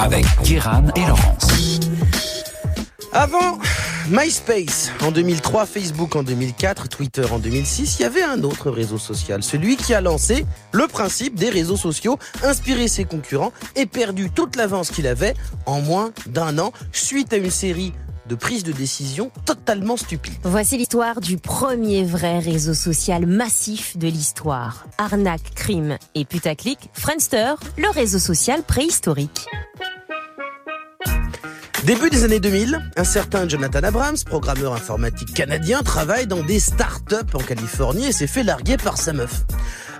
avec Guéran et Laurence. Avant MySpace en 2003, Facebook en 2004, Twitter en 2006, il y avait un autre réseau social, celui qui a lancé le principe des réseaux sociaux, inspiré ses concurrents et perdu toute l'avance qu'il avait en moins d'un an suite à une série de prises de décision totalement stupides. Voici l'histoire du premier vrai réseau social massif de l'histoire. Arnaque, crime et putaclic, Friendster, le réseau social préhistorique. Début des années 2000, un certain Jonathan Abrams, programmeur informatique canadien, travaille dans des start-up en Californie et s'est fait larguer par sa meuf.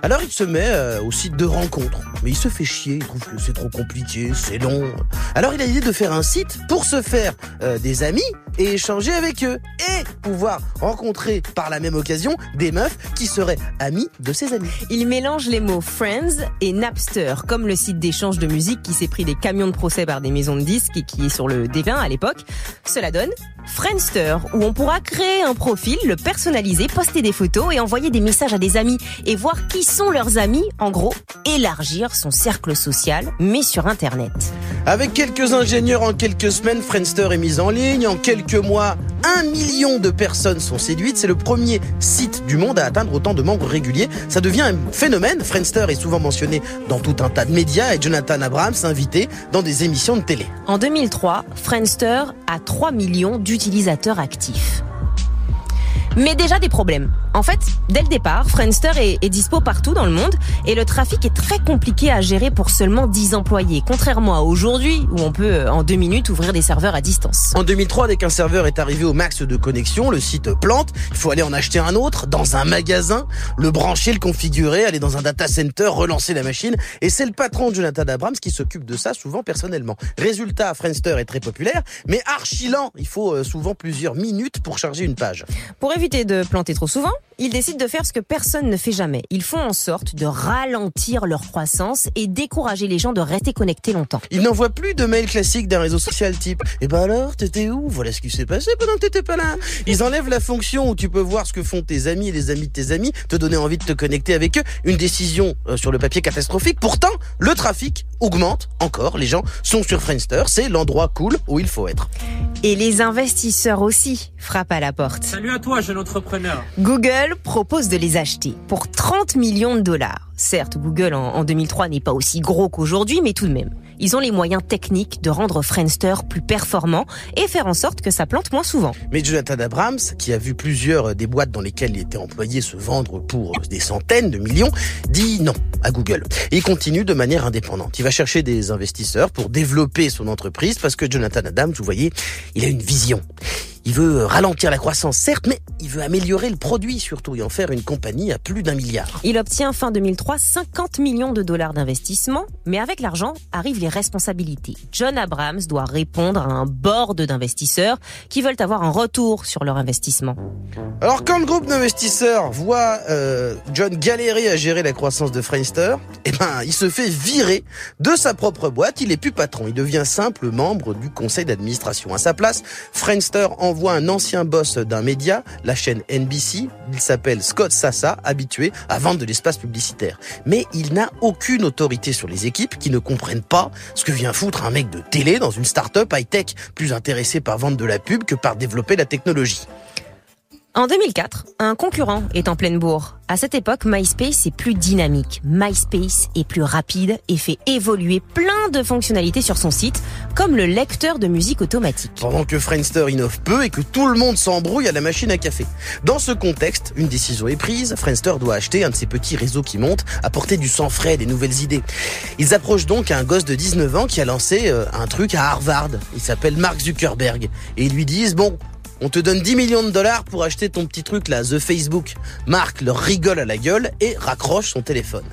Alors il se met euh, au site de rencontres, mais il se fait chier, il trouve que c'est trop compliqué, c'est long. Alors il a l'idée de faire un site pour se faire euh, des amis et échanger avec eux et pouvoir rencontrer par la même occasion des meufs qui seraient amies de ses amis. Il mélange les mots Friends et Napster, comme le site d'échange de musique qui s'est pris des camions de procès par des maisons de disques et qui est sur le D20 à l'époque. Cela donne Friendster, où on pourra créer un profil, le personnaliser, poster des photos et envoyer des messages à des amis et voir qui sont leurs amis. En gros, élargir son cercle social, mais sur Internet. Avec quelques ingénieurs en quelques semaines, Friendster est mise en ligne. En quelques mois, un million de personnes sont séduites. C'est le premier site du monde à atteindre autant de membres réguliers. Ça devient un phénomène. Friendster est souvent mentionné dans tout un tas de médias et Jonathan Abrams invité dans des émissions de télé. En 2003, Friendster a 3 millions d'utilisateurs actifs. Mais déjà des problèmes. En fait, dès le départ, Friendster est, est, dispo partout dans le monde et le trafic est très compliqué à gérer pour seulement 10 employés, contrairement à aujourd'hui où on peut euh, en deux minutes ouvrir des serveurs à distance. En 2003, dès qu'un serveur est arrivé au max de connexion, le site plante, il faut aller en acheter un autre dans un magasin, le brancher, le configurer, aller dans un data center, relancer la machine et c'est le patron Jonathan Abrams qui s'occupe de ça souvent personnellement. Résultat, Friendster est très populaire, mais archi lent. Il faut euh, souvent plusieurs minutes pour charger une page. Pour éviter de planter trop souvent, ils décident de faire ce que personne ne fait jamais. Ils font en sorte de ralentir leur croissance et décourager les gens de rester connectés longtemps. Ils n'envoient plus de mails classiques d'un réseau social type Eh ben alors, t'étais où? Voilà ce qui s'est passé pendant que t'étais pas là. Ils enlèvent la fonction où tu peux voir ce que font tes amis et les amis de tes amis, te donner envie de te connecter avec eux. Une décision euh, sur le papier catastrophique. Pourtant, le trafic augmente encore. Les gens sont sur Friendster. C'est l'endroit cool où il faut être. Et les investisseurs aussi frappent à la porte. Salut à toi, jeune entrepreneur. Google propose de les acheter pour 30 millions de dollars. Certes, Google en, en 2003 n'est pas aussi gros qu'aujourd'hui, mais tout de même. Ils ont les moyens techniques de rendre Friendster plus performant et faire en sorte que ça plante moins souvent. Mais Jonathan Abrams, qui a vu plusieurs des boîtes dans lesquelles il était employé se vendre pour des centaines de millions, dit non à Google. Et il continue de manière indépendante. Il va chercher des investisseurs pour développer son entreprise parce que Jonathan Adams, vous voyez, il a une vision. Il veut ralentir la croissance, certes, mais il veut améliorer le produit surtout et en faire une compagnie à plus d'un milliard. Il obtient fin 2003 50 millions de dollars d'investissement, mais avec l'argent arrivent les responsabilités. John Abrams doit répondre à un board d'investisseurs qui veulent avoir un retour sur leur investissement. Alors quand le groupe d'investisseurs voit euh, John galérer à gérer la croissance de Friendster, eh ben il se fait virer de sa propre boîte. Il est plus patron, il devient simple membre du conseil d'administration. À sa place, Friendster en envoie un ancien boss d'un média, la chaîne NBC. Il s'appelle Scott Sassa, habitué à vendre de l'espace publicitaire. Mais il n'a aucune autorité sur les équipes qui ne comprennent pas ce que vient foutre un mec de télé dans une start-up high-tech, plus intéressé par vendre de la pub que par développer la technologie. En 2004, un concurrent est en pleine bourre. À cette époque, MySpace est plus dynamique. MySpace est plus rapide et fait évoluer plein de fonctionnalités sur son site, comme le lecteur de musique automatique. Pendant que Friendster innove peu et que tout le monde s'embrouille à la machine à café. Dans ce contexte, une décision est prise. Friendster doit acheter un de ces petits réseaux qui montent, apporter du sang frais, des nouvelles idées. Ils approchent donc un gosse de 19 ans qui a lancé euh, un truc à Harvard. Il s'appelle Mark Zuckerberg. Et ils lui disent, bon, on te donne 10 millions de dollars pour acheter ton petit truc là, The Facebook. Mark leur rigole à la gueule et raccroche son téléphone.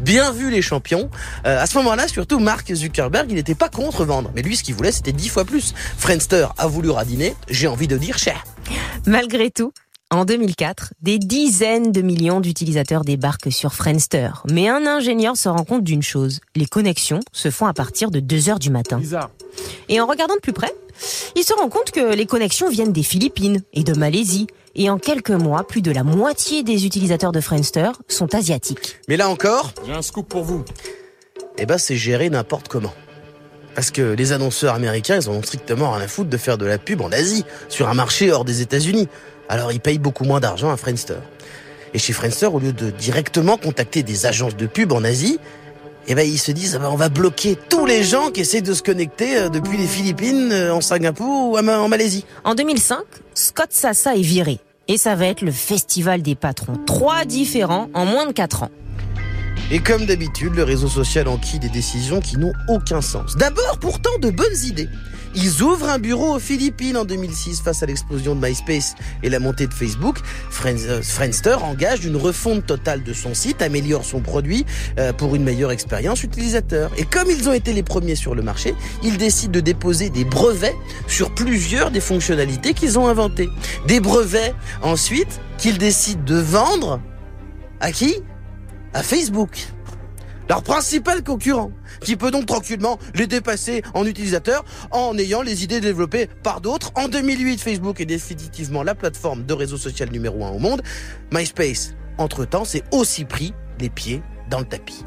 Bien vu les champions. Euh, à ce moment-là, surtout Mark Zuckerberg, il n'était pas contre vendre. Mais lui, ce qu'il voulait, c'était 10 fois plus. Friendster a voulu radiner, j'ai envie de dire cher. Malgré tout, en 2004, des dizaines de millions d'utilisateurs débarquent sur Friendster. Mais un ingénieur se rend compte d'une chose. Les connexions se font à partir de 2 heures du matin. Bizarre. Et en regardant de plus près, il se rend compte que les connexions viennent des Philippines et de Malaisie. Et en quelques mois, plus de la moitié des utilisateurs de Friendster sont asiatiques. Mais là encore, J'ai un scoop pour vous. eh ben c'est géré n'importe comment. Parce que les annonceurs américains, ils ont strictement rien à foutre de faire de la pub en Asie, sur un marché hors des États-Unis. Alors ils payent beaucoup moins d'argent à Friendster. Et chez Friendster, au lieu de directement contacter des agences de pub en Asie, eh ben ils se disent ah ben, on va bloquer tous les gens qui essaient de se connecter euh, depuis les Philippines, euh, en Singapour ou en Malaisie. En 2005, Scott Sassa est viré. Et ça va être le festival des patrons. Trois différents en moins de quatre ans. Et comme d'habitude, le réseau social enquille des décisions qui n'ont aucun sens. D'abord, pourtant, de bonnes idées. Ils ouvrent un bureau aux Philippines en 2006 face à l'explosion de MySpace et la montée de Facebook. Euh, Friendster engage une refonte totale de son site, améliore son produit euh, pour une meilleure expérience utilisateur. Et comme ils ont été les premiers sur le marché, ils décident de déposer des brevets sur plusieurs des fonctionnalités qu'ils ont inventées. Des brevets ensuite qu'ils décident de vendre à qui? À Facebook, leur principal concurrent, qui peut donc tranquillement les dépasser en utilisateurs en ayant les idées développées par d'autres. En 2008, Facebook est définitivement la plateforme de réseau social numéro un au monde. MySpace, entre-temps, s'est aussi pris les pieds dans le tapis.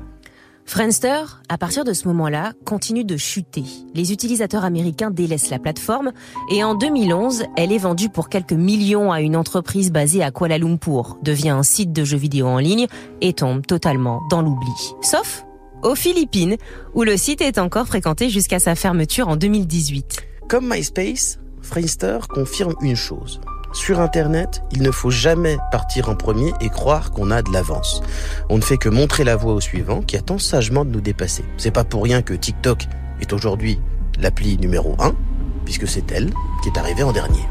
Friendster, à partir de ce moment-là, continue de chuter. Les utilisateurs américains délaissent la plateforme et en 2011, elle est vendue pour quelques millions à une entreprise basée à Kuala Lumpur, devient un site de jeux vidéo en ligne et tombe totalement dans l'oubli. Sauf aux Philippines, où le site est encore fréquenté jusqu'à sa fermeture en 2018. Comme MySpace, Friendster confirme une chose. Sur Internet, il ne faut jamais partir en premier et croire qu'on a de l'avance. On ne fait que montrer la voie au suivant qui attend sagement de nous dépasser. C'est pas pour rien que TikTok est aujourd'hui l'appli numéro 1, puisque c'est elle qui est arrivée en dernier.